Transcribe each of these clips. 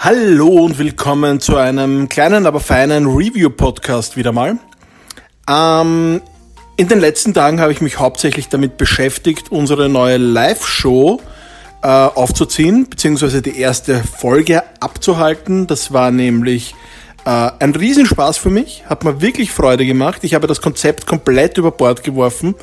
Hallo und willkommen zu einem kleinen, aber feinen Review-Podcast wieder mal. Ähm, in den letzten Tagen habe ich mich hauptsächlich damit beschäftigt, unsere neue Live-Show äh, aufzuziehen, beziehungsweise die erste Folge abzuhalten. Das war nämlich äh, ein Riesenspaß für mich, hat mir wirklich Freude gemacht. Ich habe das Konzept komplett über Bord geworfen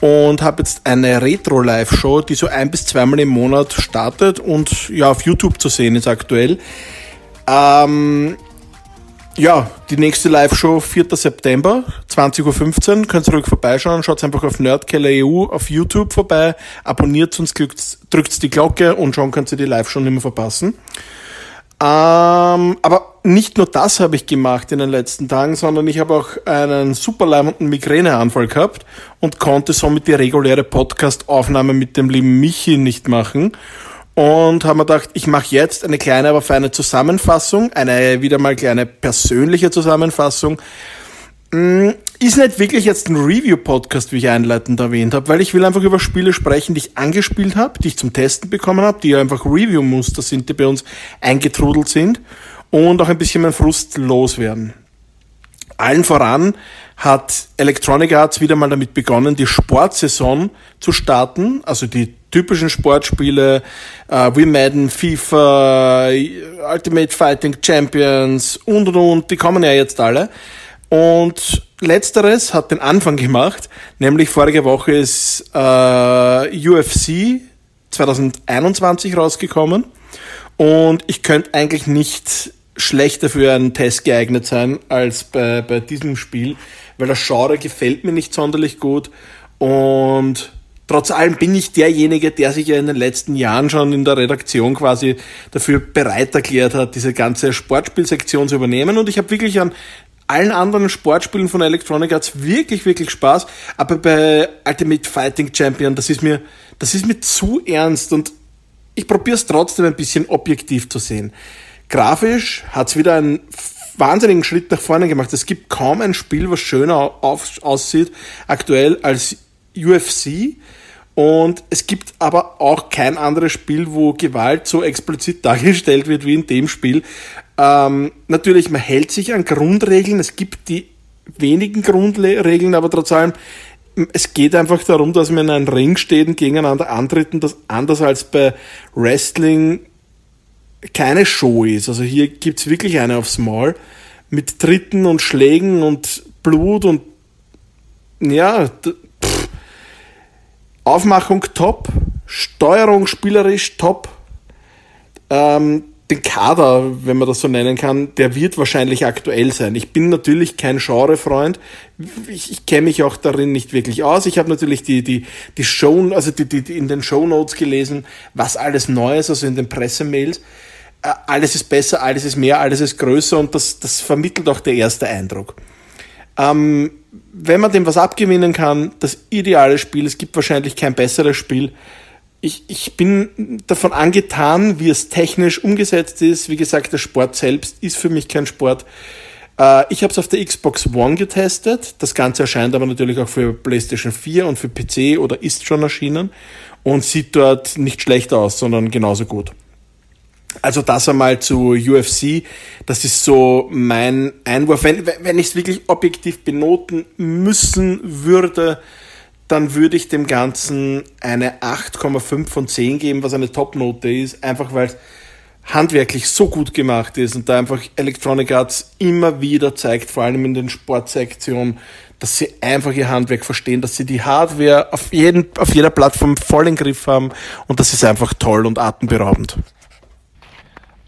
und habe jetzt eine Retro-Live-Show, die so ein bis zweimal im Monat startet und ja auf YouTube zu sehen ist aktuell. Ähm, ja, die nächste Live-Show 4. September, 20.15 Uhr. Könnt ihr ruhig vorbeischauen. Schaut einfach auf Nerdkeller EU auf YouTube vorbei. Abonniert uns, drückt die Glocke und schon könnt ihr die Live-Show nicht mehr verpassen. Ähm, aber nicht nur das habe ich gemacht in den letzten Tagen, sondern ich habe auch einen super leimenden Migräneanfall gehabt und konnte somit die reguläre Podcast-Aufnahme mit dem lieben Michi nicht machen. Und habe mir gedacht, ich mache jetzt eine kleine, aber feine Zusammenfassung, eine wieder mal kleine persönliche Zusammenfassung Mm, ist nicht wirklich jetzt ein Review-Podcast, wie ich einleitend erwähnt habe, weil ich will einfach über Spiele sprechen, die ich angespielt habe, die ich zum Testen bekommen habe, die einfach Review-Muster sind, die bei uns eingetrudelt sind und auch ein bisschen mein Frust loswerden. Allen voran hat Electronic Arts wieder mal damit begonnen, die Sportsaison zu starten, also die typischen Sportspiele, äh, Wii Madden, FIFA, Ultimate Fighting Champions und und und, die kommen ja jetzt alle. Und letzteres hat den Anfang gemacht, nämlich vorige Woche ist äh, UFC 2021 rausgekommen. Und ich könnte eigentlich nicht schlechter für einen Test geeignet sein als bei, bei diesem Spiel, weil das Genre gefällt mir nicht sonderlich gut. Und trotz allem bin ich derjenige, der sich ja in den letzten Jahren schon in der Redaktion quasi dafür bereit erklärt hat, diese ganze Sportspielsektion zu übernehmen. Und ich habe wirklich an allen anderen Sportspielen von Electronic Arts wirklich, wirklich Spaß. Aber bei Ultimate Fighting Champion, das ist mir, das ist mir zu ernst und ich probiere es trotzdem ein bisschen objektiv zu sehen. Grafisch hat es wieder einen wahnsinnigen Schritt nach vorne gemacht. Es gibt kaum ein Spiel, was schöner aussieht aktuell als UFC. Und es gibt aber auch kein anderes Spiel, wo Gewalt so explizit dargestellt wird wie in dem Spiel. Ähm, natürlich, man hält sich an Grundregeln. Es gibt die wenigen Grundregeln, aber trotz allem, es geht einfach darum, dass man in einem Ring steht und gegeneinander antreten, das anders als bei Wrestling keine Show ist. Also hier gibt's wirklich eine aufs Maul mit Tritten und Schlägen und Blut und ja, pff. Aufmachung top, Steuerung spielerisch top. Ähm, den Kader, wenn man das so nennen kann, der wird wahrscheinlich aktuell sein. Ich bin natürlich kein Genrefreund. Ich, ich kenne mich auch darin nicht wirklich aus. Ich habe natürlich die, die, die Show, also die, die, die in den Show Notes gelesen, was alles Neues, also in den Pressemails. Äh, alles ist besser, alles ist mehr, alles ist größer und das, das vermittelt auch der erste Eindruck. Ähm, wenn man dem was abgewinnen kann, das ideale Spiel, es gibt wahrscheinlich kein besseres Spiel, ich, ich bin davon angetan, wie es technisch umgesetzt ist. Wie gesagt, der Sport selbst ist für mich kein Sport. Äh, ich habe es auf der Xbox One getestet. Das Ganze erscheint aber natürlich auch für PlayStation 4 und für PC oder ist schon erschienen und sieht dort nicht schlecht aus, sondern genauso gut. Also das einmal zu UFC. Das ist so mein Einwurf. Wenn, wenn ich es wirklich objektiv benoten müssen würde, dann würde ich dem Ganzen eine 8,5 von 10 geben, was eine Top-Note ist, einfach weil es handwerklich so gut gemacht ist und da einfach Electronic Arts immer wieder zeigt, vor allem in den Sportsektionen, dass sie einfach ihr Handwerk verstehen, dass sie die Hardware auf, jeden, auf jeder Plattform voll im Griff haben und das ist einfach toll und atemberaubend.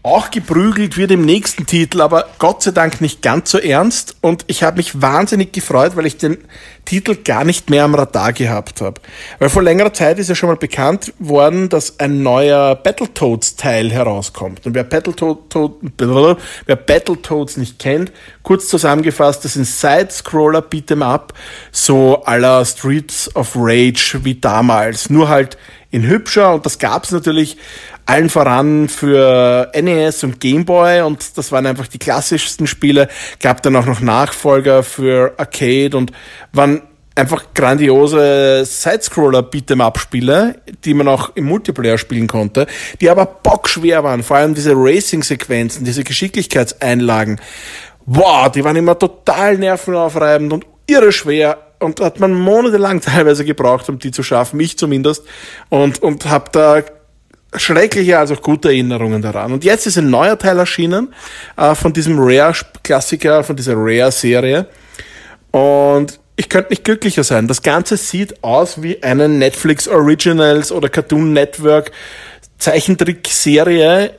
Auch geprügelt wird im nächsten Titel, aber Gott sei Dank nicht ganz so ernst. Und ich habe mich wahnsinnig gefreut, weil ich den Titel gar nicht mehr am Radar gehabt habe. Weil vor längerer Zeit ist ja schon mal bekannt worden, dass ein neuer Battletoads-Teil herauskommt. Und wer Battletoads, wer Battletoads nicht kennt, kurz zusammengefasst, das sind Side-Scroller Beat'em Up, so aller Streets of Rage wie damals. Nur halt in hübscher und das gab's natürlich allen voran für NES und Game Boy und das waren einfach die klassischsten Spiele. Gab dann auch noch Nachfolger für Arcade und waren einfach grandiose Sidescroller Beat'em Up Spiele, die man auch im Multiplayer spielen konnte, die aber bockschwer waren, vor allem diese Racing Sequenzen, diese Geschicklichkeitseinlagen. Wow, die waren immer total nervenaufreibend und irre schwer und hat man monatelang teilweise gebraucht, um die zu schaffen, ich zumindest, und, und habe da schreckliche als auch gute Erinnerungen daran. Und jetzt ist ein neuer Teil erschienen äh, von diesem Rare-Klassiker, von dieser Rare-Serie. Und ich könnte nicht glücklicher sein. Das Ganze sieht aus wie eine Netflix Originals oder Cartoon Network Zeichentrickserie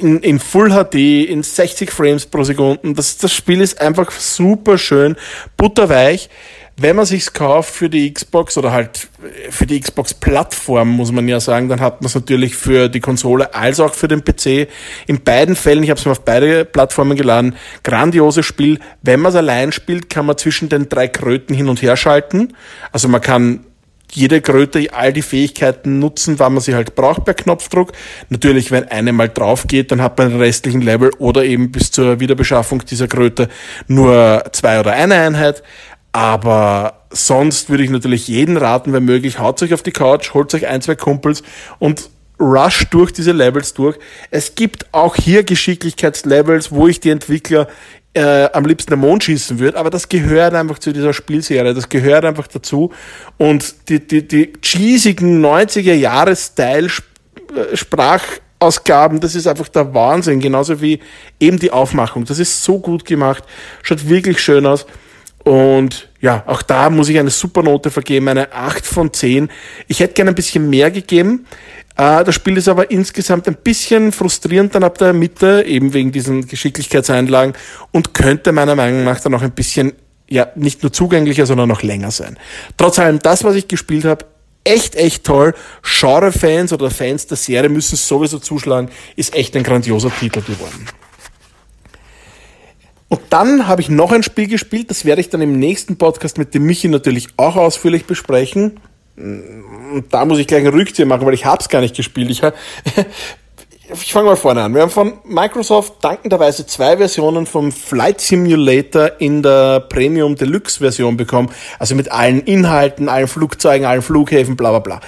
in, in Full HD, in 60 Frames pro Sekunde. Das, das Spiel ist einfach super schön, butterweich wenn man sich's kauft für die Xbox oder halt für die Xbox-Plattform, muss man ja sagen, dann hat man es natürlich für die Konsole als auch für den PC. In beiden Fällen, ich habe es mir auf beide Plattformen geladen, grandioses Spiel. Wenn man es allein spielt, kann man zwischen den drei Kröten hin und her schalten. Also man kann jede Kröte all die Fähigkeiten nutzen, wann man sie halt braucht per Knopfdruck. Natürlich, wenn eine mal drauf geht, dann hat man den restlichen Level oder eben bis zur Wiederbeschaffung dieser Kröte nur zwei oder eine Einheit. Aber sonst würde ich natürlich jeden raten, wenn möglich, haut euch auf die Couch, holt euch ein, zwei Kumpels und rush durch diese Levels durch. Es gibt auch hier Geschicklichkeitslevels, wo ich die Entwickler äh, am liebsten den Mond schießen würde, aber das gehört einfach zu dieser Spielserie, das gehört einfach dazu. Und die, die, die cheesigen 90er Jahre Style äh, Sprachausgaben, das ist einfach der Wahnsinn, genauso wie eben die Aufmachung. Das ist so gut gemacht, schaut wirklich schön aus. Und ja, auch da muss ich eine super Note vergeben, eine 8 von 10. Ich hätte gerne ein bisschen mehr gegeben. Äh, das Spiel ist aber insgesamt ein bisschen frustrierend dann ab der Mitte, eben wegen diesen Geschicklichkeitseinlagen und könnte meiner Meinung nach dann auch ein bisschen, ja, nicht nur zugänglicher, sondern noch länger sein. Trotz allem, das, was ich gespielt habe, echt, echt toll. Genre-Fans oder Fans der Serie müssen sowieso zuschlagen. Ist echt ein grandioser Titel geworden. Und dann habe ich noch ein Spiel gespielt, das werde ich dann im nächsten Podcast mit dem Michi natürlich auch ausführlich besprechen. Und da muss ich gleich einen Rückzieher machen, weil ich habe es gar nicht gespielt. Ich, ich fange mal vorne an. Wir haben von Microsoft dankenderweise zwei Versionen vom Flight Simulator in der Premium Deluxe Version bekommen. Also mit allen Inhalten, allen Flugzeugen, allen Flughäfen, bla bla bla.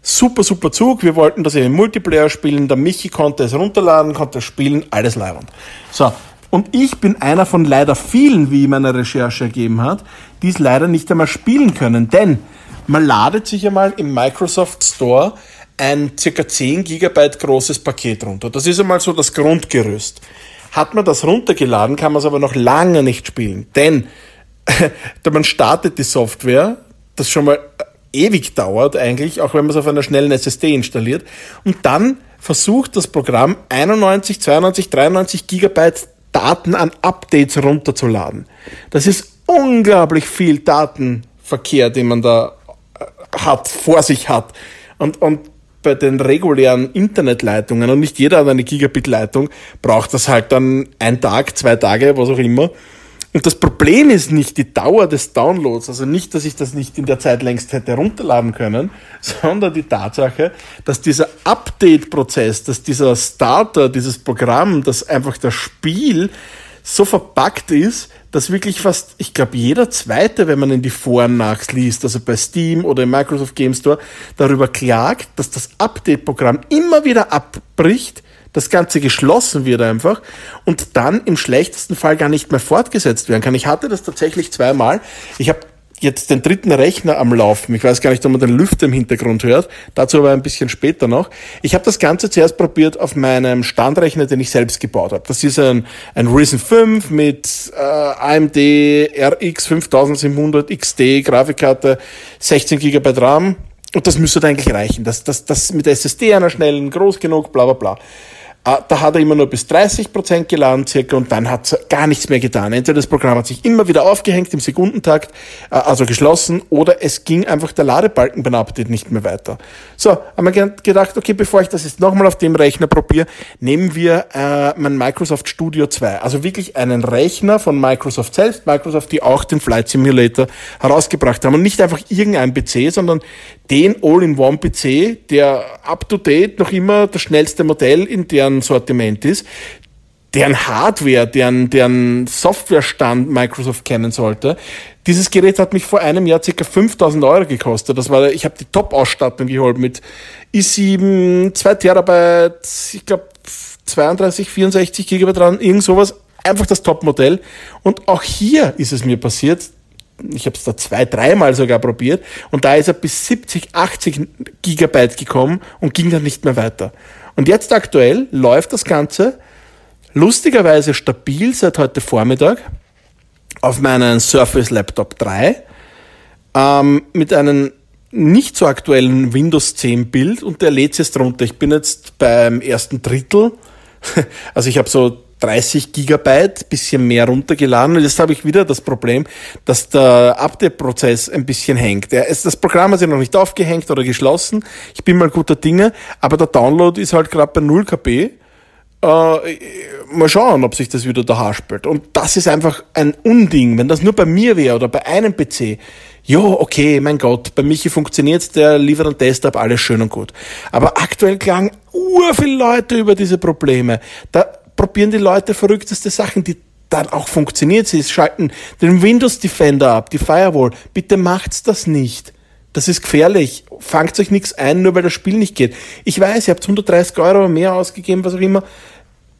Super, super Zug. Wir wollten das in den Multiplayer spielen. Der Michi konnte es runterladen, konnte es spielen, alles leibend. So, und ich bin einer von leider vielen, wie meine Recherche ergeben hat, die es leider nicht einmal spielen können. Denn man ladet sich einmal im Microsoft Store ein circa 10 Gigabyte großes Paket runter. Das ist einmal so das Grundgerüst. Hat man das runtergeladen, kann man es aber noch lange nicht spielen. Denn man startet die Software, das schon mal ewig dauert eigentlich, auch wenn man es auf einer schnellen SSD installiert. Und dann versucht das Programm 91, 92, 93 Gigabyte Daten an Updates runterzuladen. Das ist unglaublich viel Datenverkehr, den man da äh, hat, vor sich hat. Und, und bei den regulären Internetleitungen, und nicht jeder hat eine Gigabit-Leitung, braucht das halt dann ein Tag, zwei Tage, was auch immer. Und das Problem ist nicht die Dauer des Downloads, also nicht, dass ich das nicht in der Zeit längst hätte runterladen können, sondern die Tatsache, dass dieser Update-Prozess, dass dieser Starter, dieses Programm, dass einfach das Spiel so verpackt ist, dass wirklich fast, ich glaube, jeder zweite, wenn man in die Foren nachliest, also bei Steam oder im Microsoft Game Store, darüber klagt, dass das Update-Programm immer wieder abbricht, das Ganze geschlossen wird einfach und dann im schlechtesten Fall gar nicht mehr fortgesetzt werden kann. Ich hatte das tatsächlich zweimal. Ich habe jetzt den dritten Rechner am Laufen. Ich weiß gar nicht, ob man den Lüfter im Hintergrund hört. Dazu aber ein bisschen später noch. Ich habe das Ganze zuerst probiert auf meinem Standrechner, den ich selbst gebaut habe. Das ist ein, ein Ryzen 5 mit äh, AMD RX 5700 XT Grafikkarte, 16 GB RAM. Und das müsste eigentlich reichen. Das, das, das mit der SSD einer schnellen, groß genug, bla bla bla. Ah, da hat er immer nur bis 30 Prozent geladen circa und dann hat er gar nichts mehr getan. Entweder das Programm hat sich immer wieder aufgehängt im Sekundentakt, äh, also geschlossen, oder es ging einfach der Ladebalken beim Update nicht mehr weiter. So, haben wir gedacht, okay, bevor ich das jetzt nochmal auf dem Rechner probiere, nehmen wir äh, mein Microsoft Studio 2. Also wirklich einen Rechner von Microsoft selbst, Microsoft, die auch den Flight Simulator herausgebracht haben. Und nicht einfach irgendein PC, sondern den All-in-One-PC, der up-to-date noch immer das schnellste Modell in deren Sortiment ist, deren Hardware, deren, deren Softwarestand Microsoft kennen sollte. Dieses Gerät hat mich vor einem Jahr ca. 5000 Euro gekostet. Das war, ich habe die Top-Ausstattung geholt mit i7, 2 Terabyte, ich glaube 32, 64 GB dran, irgend sowas. Einfach das Top-Modell. Und auch hier ist es mir passiert, ich habe es da zwei, dreimal sogar probiert und da ist er bis 70, 80 Gigabyte gekommen und ging dann nicht mehr weiter. Und jetzt aktuell läuft das Ganze lustigerweise stabil seit heute Vormittag auf meinen Surface Laptop 3 ähm, mit einem nicht so aktuellen Windows 10 Bild und der lädt jetzt drunter. Ich bin jetzt beim ersten Drittel. Also ich habe so 30 Gigabyte, bisschen mehr runtergeladen. Und jetzt habe ich wieder das Problem, dass der Update-Prozess ein bisschen hängt. Das Programm hat sich noch nicht aufgehängt oder geschlossen. Ich bin mal guter Dinge, aber der Download ist halt gerade bei 0 KB. Äh, mal schauen, ob sich das wieder da haspelt. Und das ist einfach ein Unding. Wenn das nur bei mir wäre oder bei einem PC, jo, okay, mein Gott, bei Michi funktioniert's, der liefert einen Desktop, alles schön und gut. Aber aktuell klagen ur viele Leute über diese Probleme. Da probieren die Leute verrückteste Sachen, die dann auch funktioniert. Sie schalten den Windows Defender ab, die Firewall. Bitte macht's das nicht. Das ist gefährlich. Fangt euch nichts ein, nur weil das Spiel nicht geht. Ich weiß, ihr habt 130 Euro mehr ausgegeben, was auch immer.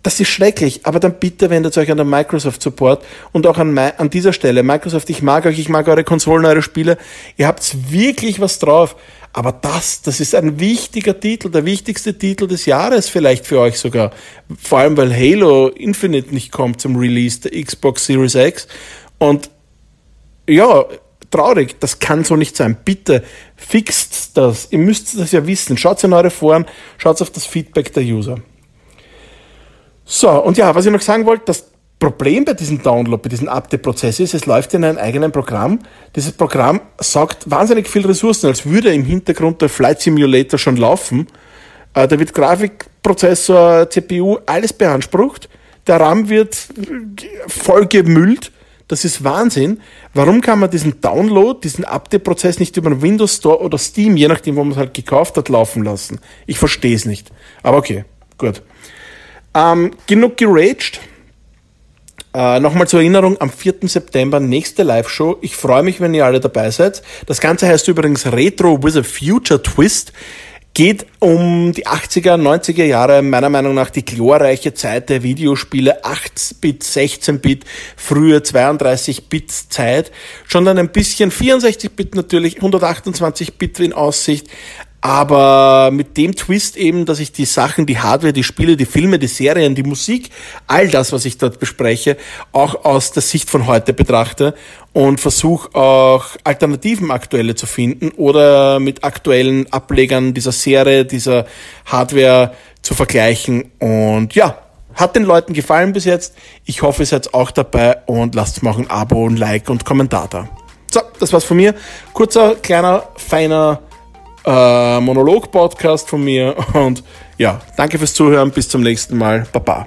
Das ist schrecklich, aber dann bitte wendet euch an den Microsoft Support und auch an, an dieser Stelle. Microsoft, ich mag euch, ich mag eure Konsolen, eure Spiele. Ihr habt wirklich was drauf. Aber das, das ist ein wichtiger Titel, der wichtigste Titel des Jahres vielleicht für euch sogar. Vor allem, weil Halo Infinite nicht kommt zum Release der Xbox Series X. Und ja, traurig, das kann so nicht sein. Bitte fixt das. Ihr müsst das ja wissen. Schaut in eure Foren, schaut auf das Feedback der User. So, und ja, was ich noch sagen wollte, das Problem bei diesem Download, bei diesem Update-Prozess ist, es läuft in einem eigenen Programm. Dieses Programm saugt wahnsinnig viel Ressourcen, als würde im Hintergrund der Flight Simulator schon laufen. Äh, da wird Grafikprozessor, CPU, alles beansprucht. Der RAM wird voll gemüllt. Das ist Wahnsinn. Warum kann man diesen Download, diesen Update-Prozess nicht über den Windows Store oder Steam, je nachdem, wo man es halt gekauft hat, laufen lassen? Ich verstehe es nicht. Aber okay, gut. Ähm, genug geraged. Äh, Nochmal zur Erinnerung, am 4. September nächste Live-Show. Ich freue mich, wenn ihr alle dabei seid. Das Ganze heißt übrigens Retro with a Future Twist. Geht um die 80er, 90er Jahre, meiner Meinung nach die glorreiche Zeit der Videospiele, 8-Bit, 16-Bit, frühe 32-Bit Zeit. Schon dann ein bisschen 64-Bit natürlich, 128-Bit in Aussicht, aber mit dem Twist eben, dass ich die Sachen, die Hardware, die Spiele, die Filme, die Serien, die Musik, all das, was ich dort bespreche, auch aus der Sicht von heute betrachte und versuche auch Alternativen aktuelle zu finden oder mit aktuellen Ablegern dieser Serie, dieser Hardware zu vergleichen. Und ja, hat den Leuten gefallen bis jetzt. Ich hoffe, ihr seid auch dabei und lasst mal ein Abo, ein Like und Kommentar da. So, das war's von mir. Kurzer, kleiner, feiner äh, Monolog-Podcast von mir. Und ja, danke fürs Zuhören. Bis zum nächsten Mal. Baba.